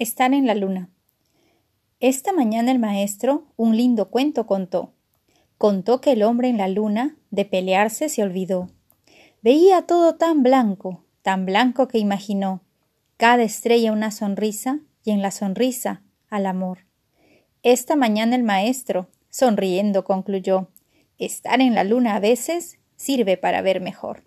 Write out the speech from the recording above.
Estar en la luna. Esta mañana el maestro un lindo cuento contó. Contó que el hombre en la luna de pelearse se olvidó. Veía todo tan blanco, tan blanco que imaginó cada estrella una sonrisa y en la sonrisa al amor. Esta mañana el maestro, sonriendo, concluyó Estar en la luna a veces sirve para ver mejor.